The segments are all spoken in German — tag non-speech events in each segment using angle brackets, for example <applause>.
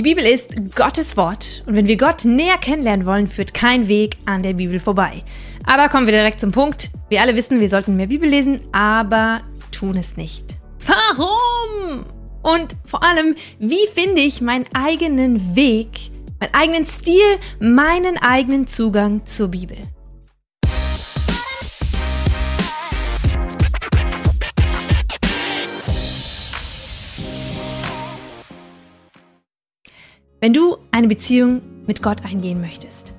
Die Bibel ist Gottes Wort und wenn wir Gott näher kennenlernen wollen, führt kein Weg an der Bibel vorbei. Aber kommen wir direkt zum Punkt. Wir alle wissen, wir sollten mehr Bibel lesen, aber tun es nicht. Warum? Und vor allem, wie finde ich meinen eigenen Weg, meinen eigenen Stil, meinen eigenen Zugang zur Bibel? Wenn du eine Beziehung mit Gott eingehen möchtest,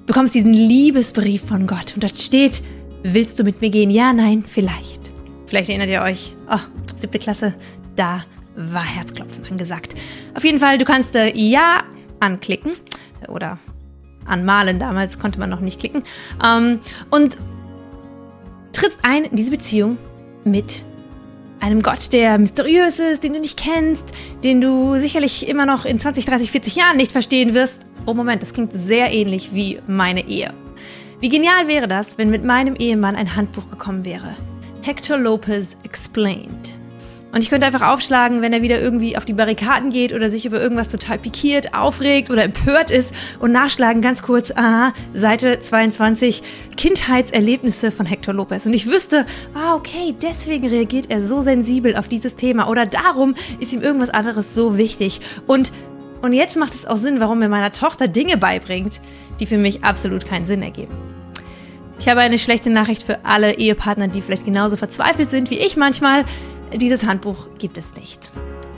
du bekommst diesen Liebesbrief von Gott und dort steht, willst du mit mir gehen? Ja, nein, vielleicht. Vielleicht erinnert ihr euch, oh, siebte Klasse, da war Herzklopfen angesagt. Auf jeden Fall, du kannst äh, Ja anklicken oder anmalen, damals konnte man noch nicht klicken ähm, und trittst ein in diese Beziehung mit einem Gott, der mysteriös ist, den du nicht kennst, den du sicherlich immer noch in 20, 30, 40 Jahren nicht verstehen wirst. Oh Moment, das klingt sehr ähnlich wie meine Ehe. Wie genial wäre das, wenn mit meinem Ehemann ein Handbuch gekommen wäre? Hector Lopez Explained. Und ich könnte einfach aufschlagen, wenn er wieder irgendwie auf die Barrikaden geht oder sich über irgendwas total pikiert, aufregt oder empört ist und nachschlagen ganz kurz, aha, Seite 22, Kindheitserlebnisse von Hector Lopez. Und ich wüsste, ah, okay, deswegen reagiert er so sensibel auf dieses Thema oder darum ist ihm irgendwas anderes so wichtig. Und, und jetzt macht es auch Sinn, warum er meiner Tochter Dinge beibringt, die für mich absolut keinen Sinn ergeben. Ich habe eine schlechte Nachricht für alle Ehepartner, die vielleicht genauso verzweifelt sind wie ich manchmal. Dieses Handbuch gibt es nicht.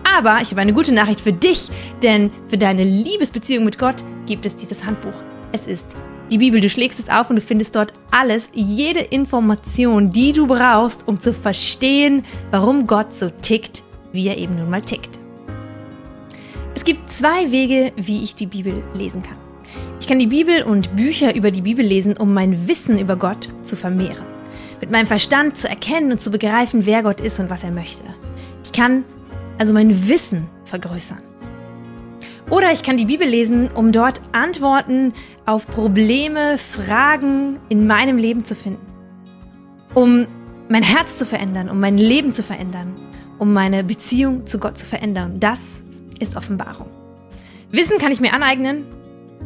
Aber ich habe eine gute Nachricht für dich, denn für deine Liebesbeziehung mit Gott gibt es dieses Handbuch. Es ist die Bibel. Du schlägst es auf und du findest dort alles, jede Information, die du brauchst, um zu verstehen, warum Gott so tickt, wie er eben nun mal tickt. Es gibt zwei Wege, wie ich die Bibel lesen kann. Ich kann die Bibel und Bücher über die Bibel lesen, um mein Wissen über Gott zu vermehren mit meinem Verstand zu erkennen und zu begreifen, wer Gott ist und was er möchte. Ich kann also mein Wissen vergrößern. Oder ich kann die Bibel lesen, um dort Antworten auf Probleme, Fragen in meinem Leben zu finden. Um mein Herz zu verändern, um mein Leben zu verändern, um meine Beziehung zu Gott zu verändern. Das ist Offenbarung. Wissen kann ich mir aneignen,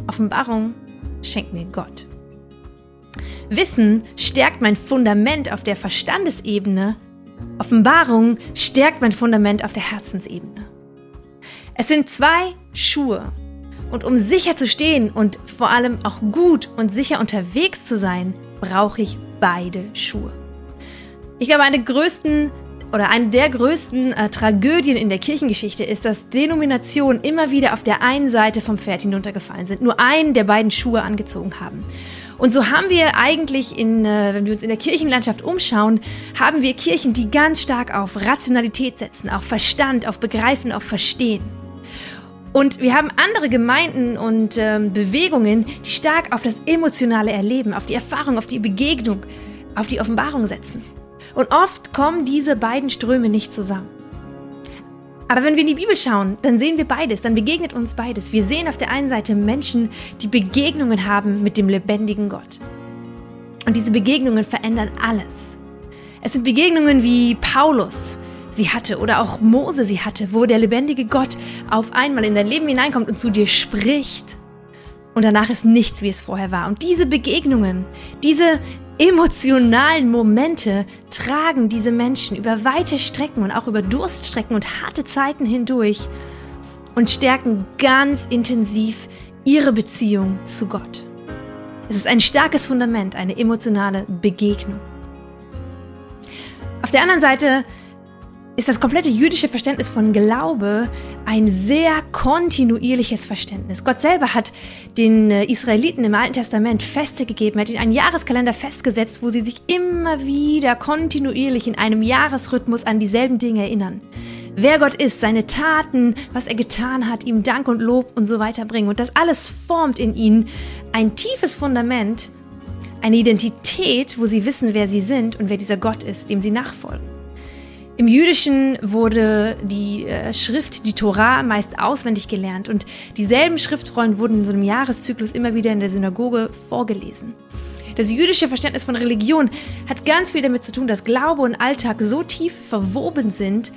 Offenbarung schenkt mir Gott. Wissen stärkt mein Fundament auf der Verstandesebene. Offenbarung stärkt mein Fundament auf der Herzensebene. Es sind zwei Schuhe. Und um sicher zu stehen und vor allem auch gut und sicher unterwegs zu sein, brauche ich beide Schuhe. Ich glaube, eine größten oder eine der größten äh, Tragödien in der Kirchengeschichte ist, dass Denominationen immer wieder auf der einen Seite vom Pferd hinuntergefallen sind, nur einen der beiden Schuhe angezogen haben. Und so haben wir eigentlich, in, äh, wenn wir uns in der Kirchenlandschaft umschauen, haben wir Kirchen, die ganz stark auf Rationalität setzen, auf Verstand, auf Begreifen, auf Verstehen. Und wir haben andere Gemeinden und ähm, Bewegungen, die stark auf das emotionale Erleben, auf die Erfahrung, auf die Begegnung, auf die Offenbarung setzen. Und oft kommen diese beiden Ströme nicht zusammen. Aber wenn wir in die Bibel schauen, dann sehen wir beides, dann begegnet uns beides. Wir sehen auf der einen Seite Menschen, die Begegnungen haben mit dem lebendigen Gott. Und diese Begegnungen verändern alles. Es sind Begegnungen wie Paulus sie hatte oder auch Mose sie hatte, wo der lebendige Gott auf einmal in dein Leben hineinkommt und zu dir spricht. Und danach ist nichts, wie es vorher war. Und diese Begegnungen, diese emotionalen Momente tragen diese Menschen über weite Strecken und auch über Durststrecken und harte Zeiten hindurch und stärken ganz intensiv ihre Beziehung zu Gott. Es ist ein starkes Fundament, eine emotionale Begegnung. Auf der anderen Seite ist das komplette jüdische Verständnis von Glaube ein sehr kontinuierliches Verständnis. Gott selber hat den äh, Israeliten im Alten Testament Feste gegeben, hat ihnen einen Jahreskalender festgesetzt, wo sie sich immer wieder kontinuierlich in einem Jahresrhythmus an dieselben Dinge erinnern. Wer Gott ist, seine Taten, was er getan hat, ihm Dank und Lob und so weiter bringen. Und das alles formt in ihnen ein tiefes Fundament, eine Identität, wo sie wissen, wer sie sind und wer dieser Gott ist, dem sie nachfolgen. Im Jüdischen wurde die äh, Schrift, die Torah, meist auswendig gelernt und dieselben Schriftrollen wurden in so einem Jahreszyklus immer wieder in der Synagoge vorgelesen. Das jüdische Verständnis von Religion hat ganz viel damit zu tun, dass Glaube und Alltag so tief verwoben sind,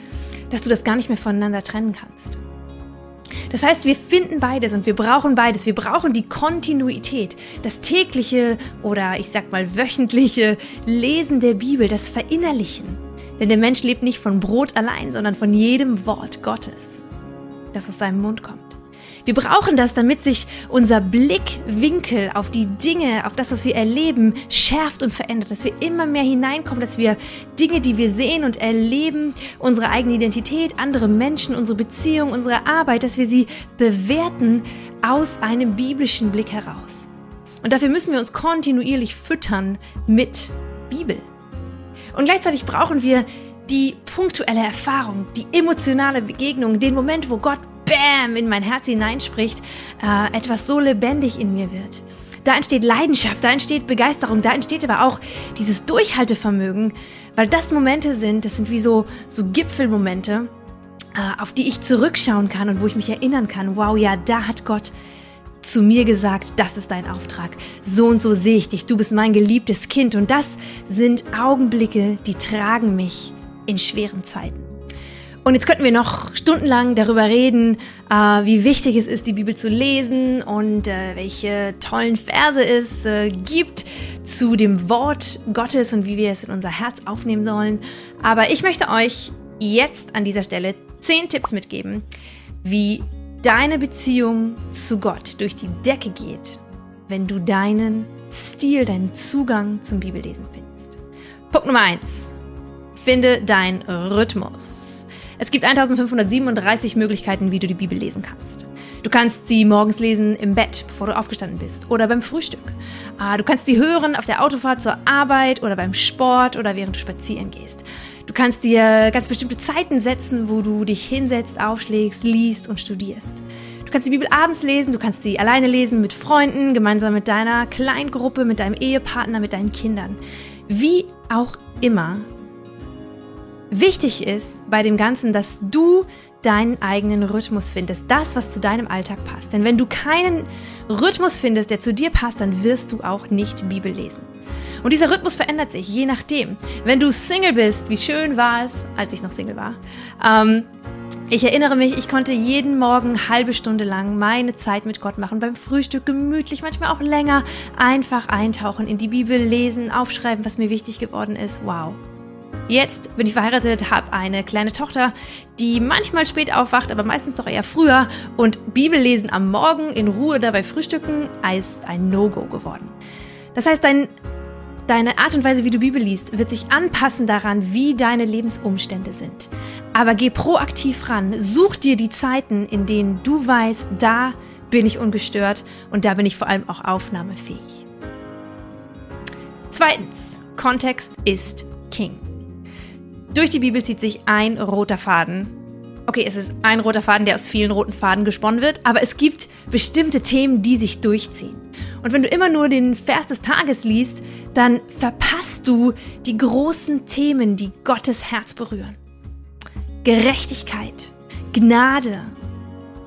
dass du das gar nicht mehr voneinander trennen kannst. Das heißt, wir finden beides und wir brauchen beides. Wir brauchen die Kontinuität, das tägliche oder ich sag mal wöchentliche Lesen der Bibel, das Verinnerlichen. Denn der Mensch lebt nicht von Brot allein, sondern von jedem Wort Gottes, das aus seinem Mund kommt. Wir brauchen das, damit sich unser Blickwinkel auf die Dinge, auf das, was wir erleben, schärft und verändert, dass wir immer mehr hineinkommen, dass wir Dinge, die wir sehen und erleben, unsere eigene Identität, andere Menschen, unsere Beziehung, unsere Arbeit, dass wir sie bewerten aus einem biblischen Blick heraus. Und dafür müssen wir uns kontinuierlich füttern mit Bibel. Und gleichzeitig brauchen wir die punktuelle Erfahrung, die emotionale Begegnung, den Moment, wo Gott Bäm in mein Herz hineinspricht, äh, etwas so lebendig in mir wird. Da entsteht Leidenschaft, da entsteht Begeisterung, da entsteht aber auch dieses Durchhaltevermögen, weil das Momente sind, das sind wie so, so Gipfelmomente, äh, auf die ich zurückschauen kann und wo ich mich erinnern kann, wow, ja, da hat Gott zu mir gesagt, das ist dein Auftrag. So und so sehe ich dich, du bist mein geliebtes Kind. Und das sind Augenblicke, die tragen mich in schweren Zeiten. Und jetzt könnten wir noch stundenlang darüber reden, äh, wie wichtig es ist, die Bibel zu lesen und äh, welche tollen Verse es äh, gibt zu dem Wort Gottes und wie wir es in unser Herz aufnehmen sollen. Aber ich möchte euch jetzt an dieser Stelle zehn Tipps mitgeben, wie deine Beziehung zu Gott durch die Decke geht, wenn du deinen Stil, deinen Zugang zum Bibellesen findest. Punkt Nummer eins: Finde deinen Rhythmus. Es gibt 1537 Möglichkeiten, wie du die Bibel lesen kannst. Du kannst sie morgens lesen im Bett, bevor du aufgestanden bist, oder beim Frühstück. Ah, du kannst sie hören auf der Autofahrt zur Arbeit oder beim Sport oder während du spazieren gehst. Du kannst dir ganz bestimmte Zeiten setzen, wo du dich hinsetzt, aufschlägst, liest und studierst. Du kannst die Bibel abends lesen, du kannst sie alleine lesen, mit Freunden, gemeinsam mit deiner Kleingruppe, mit deinem Ehepartner, mit deinen Kindern. Wie auch immer Wichtig ist bei dem Ganzen, dass du deinen eigenen Rhythmus findest, das, was zu deinem Alltag passt. Denn wenn du keinen Rhythmus findest, der zu dir passt, dann wirst du auch nicht Bibel lesen. Und dieser Rhythmus verändert sich, je nachdem. Wenn du Single bist, wie schön war es, als ich noch Single war. Ähm, ich erinnere mich, ich konnte jeden Morgen halbe Stunde lang meine Zeit mit Gott machen, beim Frühstück gemütlich, manchmal auch länger, einfach eintauchen, in die Bibel lesen, aufschreiben, was mir wichtig geworden ist. Wow, Jetzt bin ich verheiratet, habe eine kleine Tochter, die manchmal spät aufwacht, aber meistens doch eher früher. Und Bibellesen am Morgen in Ruhe dabei frühstücken ist ein No-Go geworden. Das heißt, dein, deine Art und Weise, wie du Bibel liest, wird sich anpassen daran, wie deine Lebensumstände sind. Aber geh proaktiv ran. Such dir die Zeiten, in denen du weißt, da bin ich ungestört und da bin ich vor allem auch aufnahmefähig. Zweitens, Kontext ist King. Durch die Bibel zieht sich ein roter Faden. Okay, es ist ein roter Faden, der aus vielen roten Faden gesponnen wird, aber es gibt bestimmte Themen, die sich durchziehen. Und wenn du immer nur den Vers des Tages liest, dann verpasst du die großen Themen, die Gottes Herz berühren. Gerechtigkeit, Gnade,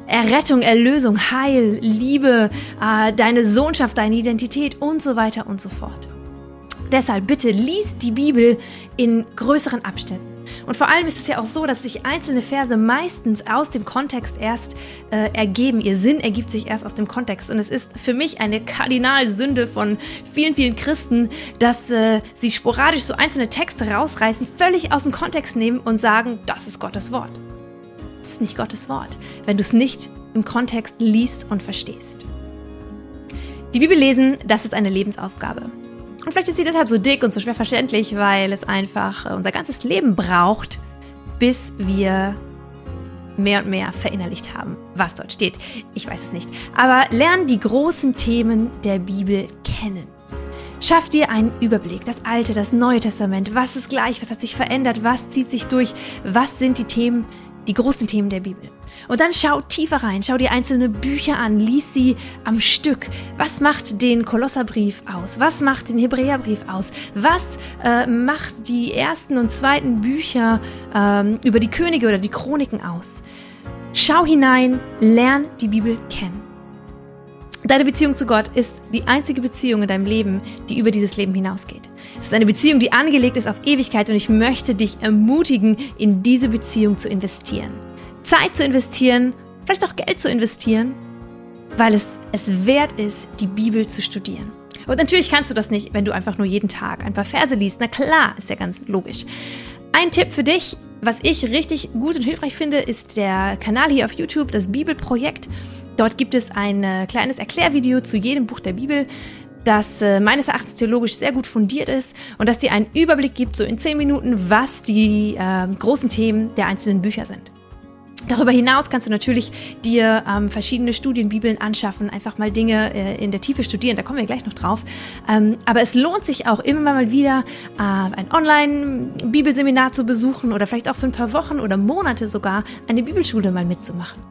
Errettung, Erlösung, Heil, Liebe, äh, deine Sohnschaft, deine Identität und so weiter und so fort. Deshalb bitte lies die Bibel in größeren Abständen. Und vor allem ist es ja auch so, dass sich einzelne Verse meistens aus dem Kontext erst äh, ergeben. Ihr Sinn ergibt sich erst aus dem Kontext. Und es ist für mich eine Kardinalsünde von vielen, vielen Christen, dass äh, sie sporadisch so einzelne Texte rausreißen, völlig aus dem Kontext nehmen und sagen, das ist Gottes Wort. Das ist nicht Gottes Wort, wenn du es nicht im Kontext liest und verstehst. Die Bibel lesen, das ist eine Lebensaufgabe. Und vielleicht ist sie deshalb so dick und so schwer verständlich, weil es einfach äh, unser ganzes Leben braucht, bis wir mehr und mehr verinnerlicht haben, was dort steht. Ich weiß es nicht. Aber lern die großen Themen der Bibel kennen. Schaff dir einen Überblick, das Alte, das Neue Testament, was ist gleich, was hat sich verändert, was zieht sich durch, was sind die Themen, die großen Themen der Bibel. Und dann schau tiefer rein, schau dir einzelne Bücher an, lies sie am Stück. Was macht den Kolosserbrief aus? Was macht den Hebräerbrief aus? Was äh, macht die ersten und zweiten Bücher ähm, über die Könige oder die Chroniken aus? Schau hinein, lern die Bibel kennen. Deine Beziehung zu Gott ist die einzige Beziehung in deinem Leben, die über dieses Leben hinausgeht. Es ist eine Beziehung, die angelegt ist auf Ewigkeit und ich möchte dich ermutigen, in diese Beziehung zu investieren. Zeit zu investieren vielleicht auch Geld zu investieren, weil es es wert ist, die Bibel zu studieren. Und natürlich kannst du das nicht, wenn du einfach nur jeden Tag ein paar Verse liest. Na klar, ist ja ganz logisch. Ein Tipp für dich, was ich richtig gut und hilfreich finde, ist der Kanal hier auf YouTube, das Bibelprojekt. Dort gibt es ein äh, kleines Erklärvideo zu jedem Buch der Bibel, das äh, meines Erachtens theologisch sehr gut fundiert ist und das dir einen Überblick gibt, so in zehn Minuten, was die äh, großen Themen der einzelnen Bücher sind. Darüber hinaus kannst du natürlich dir ähm, verschiedene Studienbibeln anschaffen, einfach mal Dinge äh, in der Tiefe studieren, da kommen wir gleich noch drauf. Ähm, aber es lohnt sich auch immer mal wieder, äh, ein Online-Bibelseminar zu besuchen oder vielleicht auch für ein paar Wochen oder Monate sogar eine Bibelschule mal mitzumachen.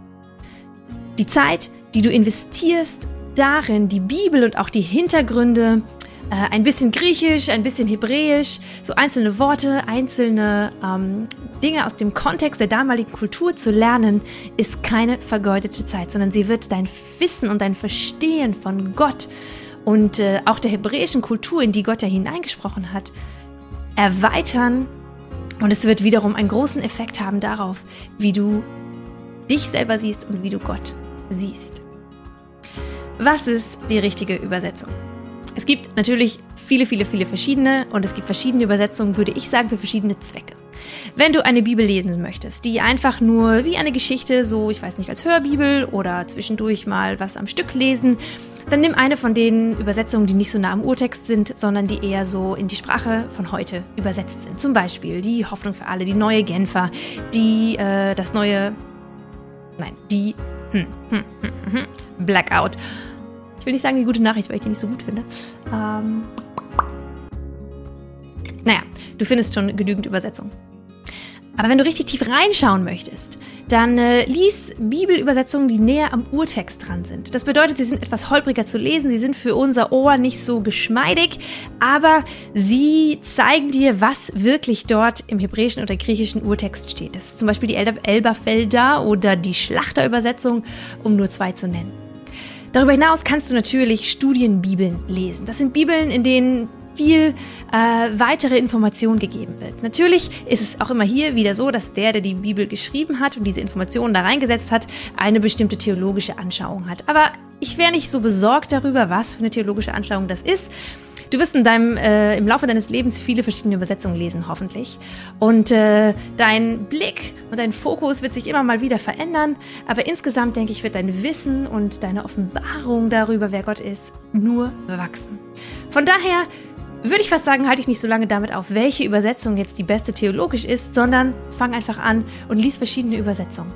Die Zeit, die du investierst darin, die Bibel und auch die Hintergründe äh, ein bisschen Griechisch, ein bisschen Hebräisch, so einzelne Worte, einzelne ähm, Dinge aus dem Kontext der damaligen Kultur zu lernen, ist keine vergeudete Zeit, sondern sie wird dein Wissen und dein Verstehen von Gott und äh, auch der hebräischen Kultur, in die Gott ja hineingesprochen hat, erweitern. Und es wird wiederum einen großen Effekt haben darauf, wie du dich selber siehst und wie du Gott siehst. Was ist die richtige Übersetzung? Es gibt natürlich viele, viele, viele verschiedene und es gibt verschiedene Übersetzungen, würde ich sagen, für verschiedene Zwecke. Wenn du eine Bibel lesen möchtest, die einfach nur wie eine Geschichte, so ich weiß nicht, als Hörbibel oder zwischendurch mal was am Stück lesen, dann nimm eine von den Übersetzungen, die nicht so nah am Urtext sind, sondern die eher so in die Sprache von heute übersetzt sind. Zum Beispiel die Hoffnung für alle, die neue Genfer, die äh, das neue, nein, die hm, hm, hm, hm, hm Blackout will nicht sagen die gute Nachricht, weil ich die nicht so gut finde. Ähm, naja, du findest schon genügend Übersetzungen. Aber wenn du richtig tief reinschauen möchtest, dann äh, lies Bibelübersetzungen, die näher am Urtext dran sind. Das bedeutet, sie sind etwas holpriger zu lesen, sie sind für unser Ohr nicht so geschmeidig, aber sie zeigen dir, was wirklich dort im hebräischen oder griechischen Urtext steht. Das ist zum Beispiel die Elberfelder oder die Schlachterübersetzung, um nur zwei zu nennen. Darüber hinaus kannst du natürlich Studienbibeln lesen. Das sind Bibeln, in denen viel äh, weitere Information gegeben wird. Natürlich ist es auch immer hier wieder so, dass der, der die Bibel geschrieben hat und diese Informationen da reingesetzt hat, eine bestimmte theologische Anschauung hat. Aber ich wäre nicht so besorgt darüber, was für eine theologische Anschauung das ist. Du wirst in deinem, äh, im Laufe deines Lebens viele verschiedene Übersetzungen lesen, hoffentlich. Und äh, dein Blick und dein Fokus wird sich immer mal wieder verändern. Aber insgesamt, denke ich, wird dein Wissen und deine Offenbarung darüber, wer Gott ist, nur wachsen. Von daher würde ich fast sagen, halte ich nicht so lange damit auf, welche Übersetzung jetzt die beste theologisch ist, sondern fang einfach an und lies verschiedene Übersetzungen.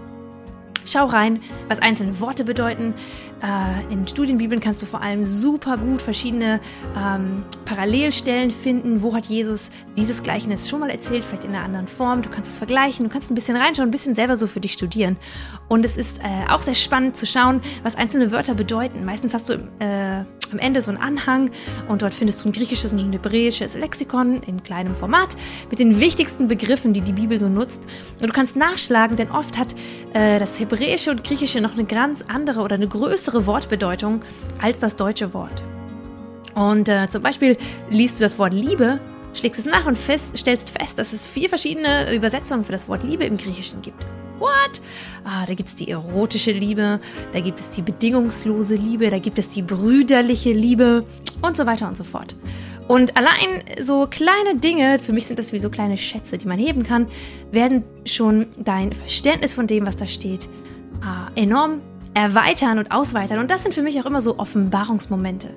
Schau rein, was einzelne Worte bedeuten. Äh, in Studienbibeln kannst du vor allem super gut verschiedene ähm, Parallelstellen finden. Wo hat Jesus dieses Gleichnis schon mal erzählt, vielleicht in einer anderen Form? Du kannst es vergleichen, du kannst ein bisschen reinschauen, ein bisschen selber so für dich studieren. Und es ist äh, auch sehr spannend zu schauen, was einzelne Wörter bedeuten. Meistens hast du äh, am Ende so einen Anhang und dort findest du ein griechisches und ein hebräisches Lexikon in kleinem Format mit den wichtigsten Begriffen, die die Bibel so nutzt. Und du kannst nachschlagen, denn oft hat äh, das Hebräische und Griechische noch eine ganz andere oder eine größere Wortbedeutung als das deutsche Wort. Und äh, zum Beispiel liest du das Wort Liebe, schlägst es nach und fest, stellst fest, dass es vier verschiedene Übersetzungen für das Wort Liebe im Griechischen gibt. What? Ah, da gibt es die erotische Liebe, da gibt es die bedingungslose Liebe, da gibt es die brüderliche Liebe und so weiter und so fort. Und allein so kleine Dinge, für mich sind das wie so kleine Schätze, die man heben kann, werden schon dein Verständnis von dem, was da steht, ah, enorm erweitern und ausweitern. Und das sind für mich auch immer so Offenbarungsmomente.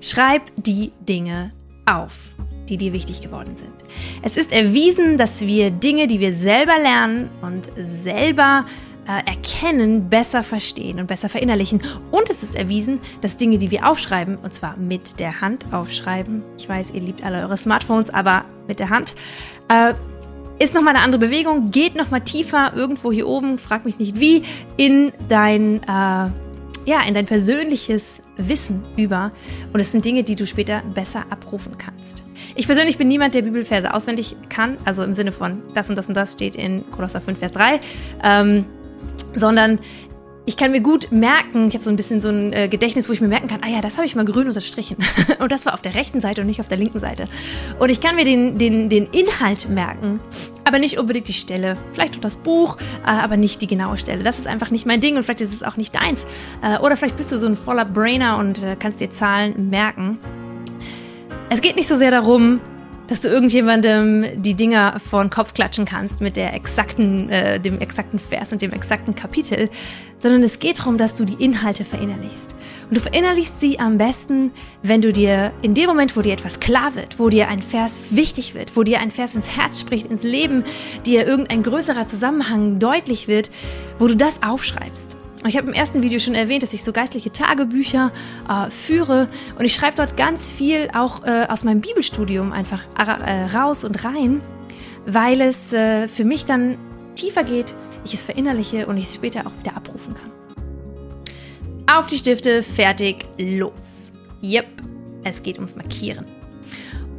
Schreib die Dinge auf die dir wichtig geworden sind. Es ist erwiesen, dass wir Dinge, die wir selber lernen und selber äh, erkennen, besser verstehen und besser verinnerlichen. Und es ist erwiesen, dass Dinge, die wir aufschreiben, und zwar mit der Hand aufschreiben, ich weiß, ihr liebt alle eure Smartphones, aber mit der Hand, äh, ist nochmal eine andere Bewegung, geht nochmal tiefer irgendwo hier oben, frag mich nicht wie, in dein, äh, ja, in dein persönliches Wissen über. Und es sind Dinge, die du später besser abrufen kannst. Ich persönlich bin niemand, der Bibelverse auswendig kann, also im Sinne von das und das und das steht in Kolosser 5, Vers 3, ähm, sondern ich kann mir gut merken, ich habe so ein bisschen so ein äh, Gedächtnis, wo ich mir merken kann, ah ja, das habe ich mal grün unterstrichen. <laughs> und das war auf der rechten Seite und nicht auf der linken Seite. Und ich kann mir den, den, den Inhalt merken, aber nicht unbedingt die Stelle. Vielleicht auch das Buch, äh, aber nicht die genaue Stelle. Das ist einfach nicht mein Ding und vielleicht ist es auch nicht deins. Äh, oder vielleicht bist du so ein voller Brainer und äh, kannst dir Zahlen merken. Es geht nicht so sehr darum, dass du irgendjemandem die Dinger vor den Kopf klatschen kannst mit der exakten, äh, dem exakten Vers und dem exakten Kapitel, sondern es geht darum, dass du die Inhalte verinnerlichst. Und du verinnerlichst sie am besten, wenn du dir in dem Moment, wo dir etwas klar wird, wo dir ein Vers wichtig wird, wo dir ein Vers ins Herz spricht, ins Leben, dir irgendein größerer Zusammenhang deutlich wird, wo du das aufschreibst. Ich habe im ersten Video schon erwähnt, dass ich so geistliche Tagebücher äh, führe und ich schreibe dort ganz viel auch äh, aus meinem Bibelstudium einfach äh, raus und rein, weil es äh, für mich dann tiefer geht, ich es verinnerliche und ich es später auch wieder abrufen kann. Auf die Stifte, fertig, los. Yep, es geht ums Markieren.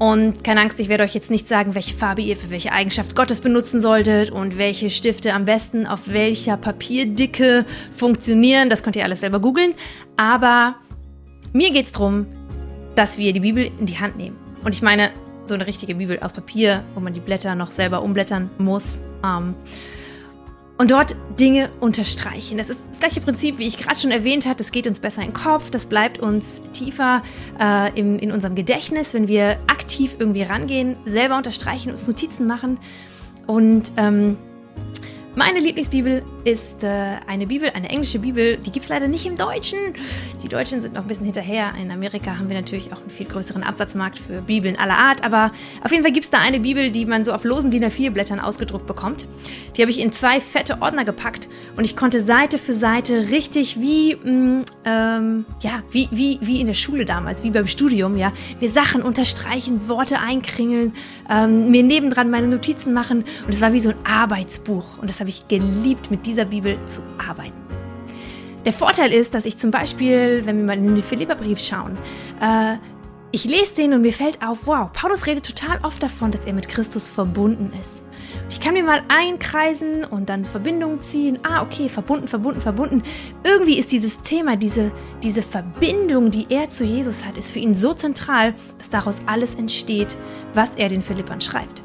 Und keine Angst, ich werde euch jetzt nicht sagen, welche Farbe ihr für welche Eigenschaft Gottes benutzen solltet und welche Stifte am besten auf welcher Papierdicke funktionieren. Das könnt ihr alles selber googeln. Aber mir geht es darum, dass wir die Bibel in die Hand nehmen. Und ich meine, so eine richtige Bibel aus Papier, wo man die Blätter noch selber umblättern muss. Ähm, und dort Dinge unterstreichen. Das ist das gleiche Prinzip, wie ich gerade schon erwähnt habe. Das geht uns besser den Kopf, das bleibt uns tiefer äh, im, in unserem Gedächtnis, wenn wir aktiv irgendwie rangehen, selber unterstreichen, uns Notizen machen. Und ähm, meine Lieblingsbibel ist äh, eine Bibel, eine englische Bibel. Die gibt es leider nicht im Deutschen. Die Deutschen sind noch ein bisschen hinterher. In Amerika haben wir natürlich auch einen viel größeren Absatzmarkt für Bibeln aller Art. Aber auf jeden Fall gibt es da eine Bibel, die man so auf losen DIN A4-Blättern ausgedruckt bekommt. Die habe ich in zwei fette Ordner gepackt und ich konnte Seite für Seite richtig wie, mh, mm, ähm, ja, wie, wie, wie in der Schule damals, wie beim Studium, ja, mir Sachen unterstreichen, Worte einkringeln, ähm, mir nebendran meine Notizen machen. Und es war wie so ein Arbeitsbuch. Und das habe ich geliebt, mit dieser Bibel zu arbeiten. Der Vorteil ist, dass ich zum Beispiel, wenn wir mal in den Philipperbrief schauen, äh, ich lese den und mir fällt auf, wow, Paulus redet total oft davon, dass er mit Christus verbunden ist. Ich kann mir mal einkreisen und dann Verbindungen ziehen. Ah, okay, verbunden, verbunden, verbunden. Irgendwie ist dieses Thema, diese, diese Verbindung, die er zu Jesus hat, ist für ihn so zentral, dass daraus alles entsteht, was er den Philippern schreibt.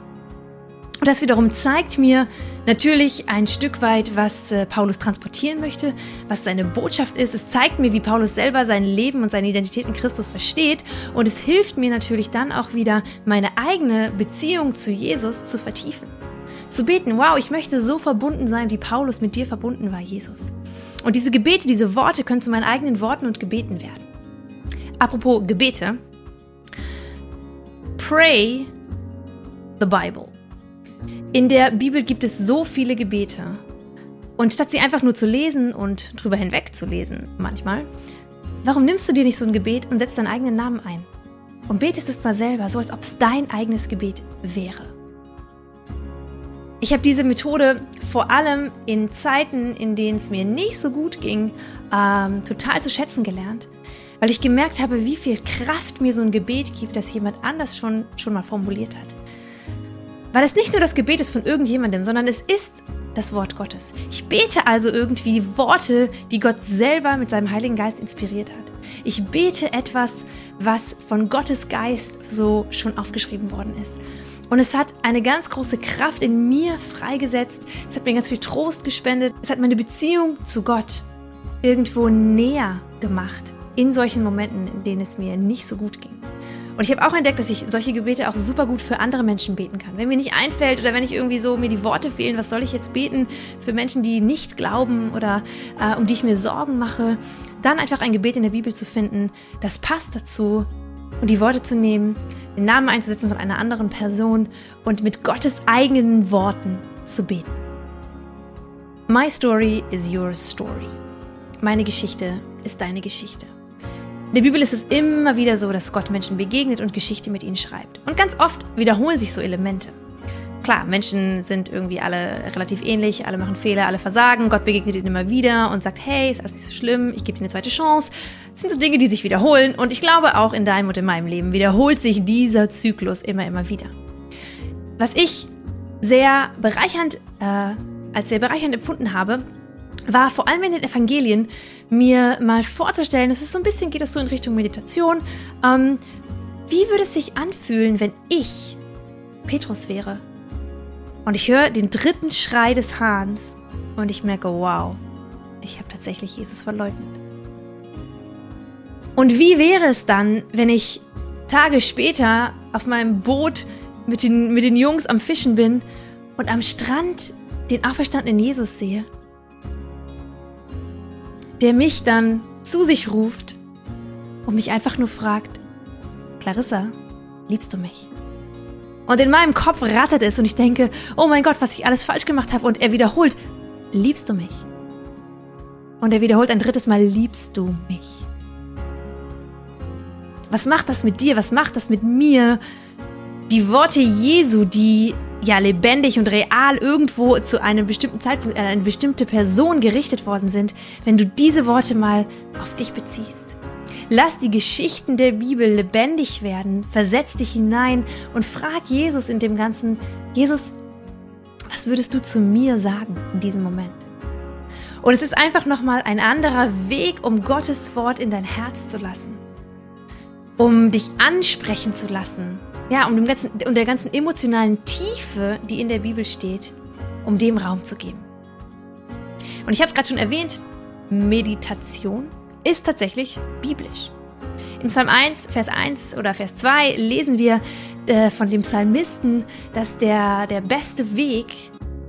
Und das wiederum zeigt mir natürlich ein Stück weit, was äh, Paulus transportieren möchte, was seine Botschaft ist. Es zeigt mir, wie Paulus selber sein Leben und seine Identität in Christus versteht. Und es hilft mir natürlich dann auch wieder, meine eigene Beziehung zu Jesus zu vertiefen. Zu beten, wow, ich möchte so verbunden sein, wie Paulus mit dir verbunden war, Jesus. Und diese Gebete, diese Worte können zu meinen eigenen Worten und Gebeten werden. Apropos Gebete. Pray the Bible. In der Bibel gibt es so viele Gebete. Und statt sie einfach nur zu lesen und drüber hinweg zu lesen, manchmal, warum nimmst du dir nicht so ein Gebet und setzt deinen eigenen Namen ein? Und betest es mal selber, so als ob es dein eigenes Gebet wäre. Ich habe diese Methode vor allem in Zeiten, in denen es mir nicht so gut ging, ähm, total zu schätzen gelernt, weil ich gemerkt habe, wie viel Kraft mir so ein Gebet gibt, das jemand anders schon, schon mal formuliert hat. Weil es nicht nur das Gebet ist von irgendjemandem, sondern es ist das Wort Gottes. Ich bete also irgendwie Worte, die Gott selber mit seinem Heiligen Geist inspiriert hat. Ich bete etwas, was von Gottes Geist so schon aufgeschrieben worden ist. Und es hat eine ganz große Kraft in mir freigesetzt. Es hat mir ganz viel Trost gespendet. Es hat meine Beziehung zu Gott irgendwo näher gemacht in solchen Momenten, in denen es mir nicht so gut ging. Und ich habe auch entdeckt, dass ich solche Gebete auch super gut für andere Menschen beten kann. Wenn mir nicht einfällt oder wenn ich irgendwie so mir die Worte fehlen, was soll ich jetzt beten für Menschen, die nicht glauben oder äh, um die ich mir Sorgen mache, dann einfach ein Gebet in der Bibel zu finden, das passt dazu und die Worte zu nehmen, den Namen einzusetzen von einer anderen Person und mit Gottes eigenen Worten zu beten. My story is your story. Meine Geschichte ist deine Geschichte. In der Bibel ist es immer wieder so, dass Gott Menschen begegnet und Geschichte mit ihnen schreibt. Und ganz oft wiederholen sich so Elemente. Klar, Menschen sind irgendwie alle relativ ähnlich, alle machen Fehler, alle versagen. Gott begegnet ihnen immer wieder und sagt, hey, ist alles nicht so schlimm, ich gebe dir eine zweite Chance. Das sind so Dinge, die sich wiederholen. Und ich glaube, auch in deinem und in meinem Leben wiederholt sich dieser Zyklus immer, immer wieder. Was ich sehr bereichernd, äh, als sehr bereichernd empfunden habe, war vor allem in den Evangelien mir mal vorzustellen, das ist so ein bisschen, geht das so in Richtung Meditation, ähm, wie würde es sich anfühlen, wenn ich Petrus wäre? Und ich höre den dritten Schrei des Hahns und ich merke, wow, ich habe tatsächlich Jesus verleugnet. Und wie wäre es dann, wenn ich Tage später auf meinem Boot mit den, mit den Jungs am Fischen bin und am Strand den auferstandenen Jesus sehe, der mich dann zu sich ruft und mich einfach nur fragt, Clarissa, liebst du mich? Und in meinem Kopf rattert es und ich denke, oh mein Gott, was ich alles falsch gemacht habe. Und er wiederholt, liebst du mich? Und er wiederholt ein drittes Mal, liebst du mich? Was macht das mit dir? Was macht das mit mir? Die Worte Jesu, die ja lebendig und real irgendwo zu einem bestimmten Zeitpunkt an eine bestimmte Person gerichtet worden sind, wenn du diese Worte mal auf dich beziehst. Lass die Geschichten der Bibel lebendig werden, versetz dich hinein und frag Jesus in dem Ganzen, Jesus, was würdest du zu mir sagen in diesem Moment? Und es ist einfach nochmal ein anderer Weg, um Gottes Wort in dein Herz zu lassen, um dich ansprechen zu lassen, ja, um, dem ganzen, um der ganzen emotionalen Tiefe, die in der Bibel steht, um dem Raum zu geben. Und ich habe es gerade schon erwähnt, Meditation ist tatsächlich biblisch. Im Psalm 1, Vers 1 oder Vers 2 lesen wir äh, von dem Psalmisten, dass der, der beste Weg,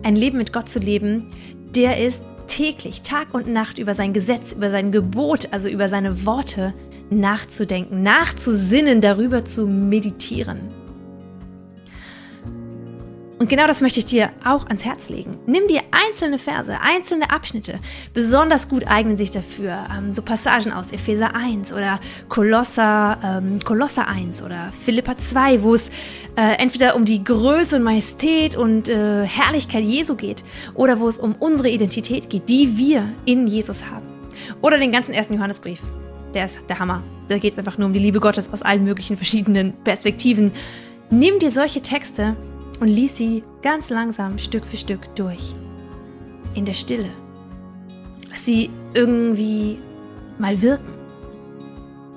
ein Leben mit Gott zu leben, der ist täglich, Tag und Nacht über sein Gesetz, über sein Gebot, also über seine Worte nachzudenken, nachzusinnen, darüber zu meditieren. Und genau das möchte ich dir auch ans Herz legen. Nimm dir einzelne Verse, einzelne Abschnitte. Besonders gut eignen sich dafür ähm, so Passagen aus Epheser 1 oder Kolosser, ähm, Kolosser 1 oder Philippa 2, wo es äh, entweder um die Größe und Majestät und äh, Herrlichkeit Jesu geht oder wo es um unsere Identität geht, die wir in Jesus haben. Oder den ganzen ersten Johannesbrief. Der ist der Hammer. Da geht es einfach nur um die Liebe Gottes aus allen möglichen verschiedenen Perspektiven. Nimm dir solche Texte und lies sie ganz langsam Stück für Stück durch. In der Stille. Lass sie irgendwie mal wirken.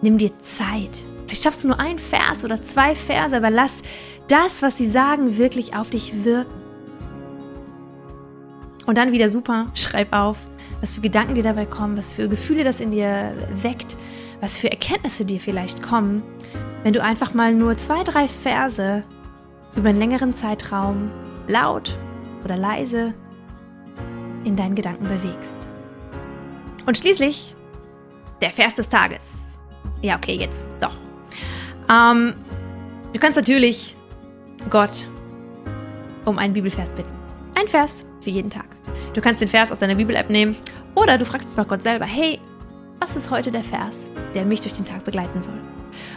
Nimm dir Zeit. Vielleicht schaffst du nur einen Vers oder zwei Verse, aber lass das, was sie sagen, wirklich auf dich wirken. Und dann wieder super, schreib auf, was für Gedanken dir dabei kommen, was für Gefühle das in dir weckt, was für Erkenntnisse dir vielleicht kommen, wenn du einfach mal nur zwei, drei Verse über einen längeren Zeitraum laut oder leise in deinen Gedanken bewegst. Und schließlich der Vers des Tages. Ja, okay, jetzt doch. Ähm, du kannst natürlich Gott um einen Bibelvers bitten. Ein Vers für jeden Tag. Du kannst den Vers aus deiner Bibel-App nehmen oder du fragst einfach Gott selber, hey, was ist heute der Vers, der mich durch den Tag begleiten soll?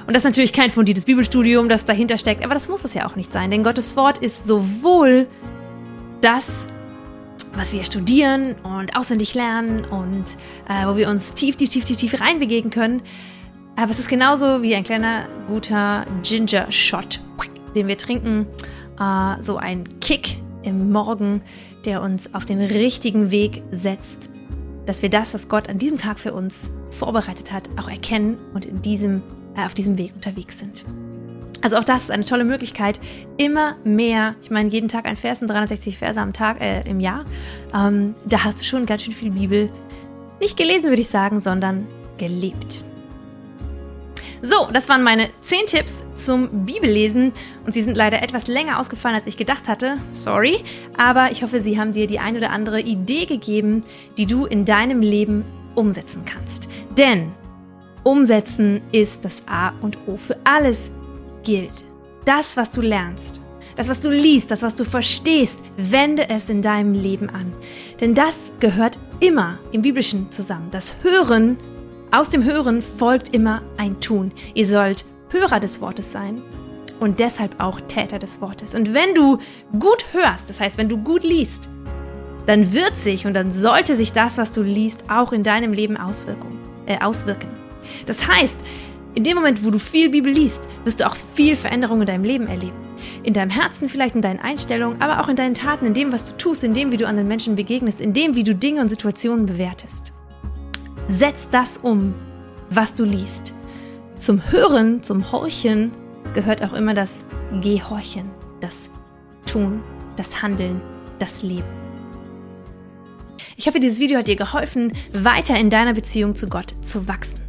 Und das ist natürlich kein fundiertes Bibelstudium, das dahinter steckt, aber das muss es ja auch nicht sein, denn Gottes Wort ist sowohl das, was wir studieren und auswendig lernen und äh, wo wir uns tief, tief, tief, tief, tief reinbewegen können, aber es ist genauso wie ein kleiner, guter Ginger-Shot, den wir trinken, äh, so ein Kick im Morgen, der uns auf den richtigen Weg setzt, dass wir das, was Gott an diesem Tag für uns vorbereitet hat, auch erkennen und in diesem äh, auf diesem Weg unterwegs sind. Also auch das ist eine tolle Möglichkeit, immer mehr, ich meine, jeden Tag ein Vers und 360 Verse am Tag, äh, im Jahr, ähm, da hast du schon ganz schön viel Bibel. Nicht gelesen, würde ich sagen, sondern gelebt. So, das waren meine 10 Tipps zum Bibellesen und sie sind leider etwas länger ausgefallen, als ich gedacht hatte. Sorry, aber ich hoffe, sie haben dir die ein oder andere Idee gegeben, die du in deinem Leben umsetzen kannst. Denn Umsetzen ist das A und O. Für alles gilt. Das, was du lernst, das, was du liest, das, was du verstehst, wende es in deinem Leben an. Denn das gehört immer im Biblischen zusammen. Das Hören, aus dem Hören folgt immer ein Tun. Ihr sollt Hörer des Wortes sein und deshalb auch Täter des Wortes. Und wenn du gut hörst, das heißt, wenn du gut liest, dann wird sich und dann sollte sich das, was du liest, auch in deinem Leben auswirken. Äh, auswirken. Das heißt, in dem Moment, wo du viel Bibel liest, wirst du auch viel Veränderung in deinem Leben erleben. in deinem Herzen, vielleicht in deinen Einstellungen, aber auch in deinen Taten, in dem, was du tust, in dem, wie du anderen Menschen begegnest, in dem, wie du Dinge und Situationen bewertest. Setz das um, was du liest. Zum Hören, zum Horchen gehört auch immer das Gehorchen, das Tun, das Handeln, das Leben. Ich hoffe, dieses Video hat dir geholfen, weiter in deiner Beziehung zu Gott zu wachsen.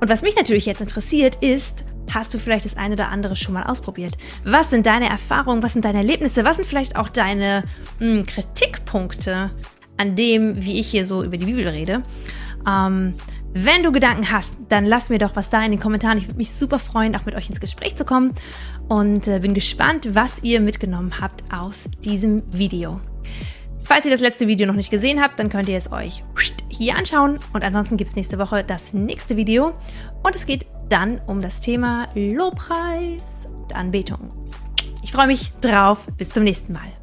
Und was mich natürlich jetzt interessiert, ist, hast du vielleicht das eine oder andere schon mal ausprobiert? Was sind deine Erfahrungen? Was sind deine Erlebnisse? Was sind vielleicht auch deine mh, hm, Kritikpunkte an dem, wie ich hier so über die Bibel rede? Ähm, wenn du Gedanken hast, dann lass mir doch was da in den Kommentaren. Ich würde mich super freuen, auch mit euch ins Gespräch zu kommen und äh, bin gespannt, was ihr mitgenommen habt aus diesem Video. Falls ihr das letzte Video noch nicht gesehen habt, dann könnt ihr es euch hier anschauen. Und ansonsten gibt es nächste Woche das nächste Video. Und es geht dann um das Thema Lobpreis und Anbetung. Ich freue mich drauf. Bis zum nächsten Mal.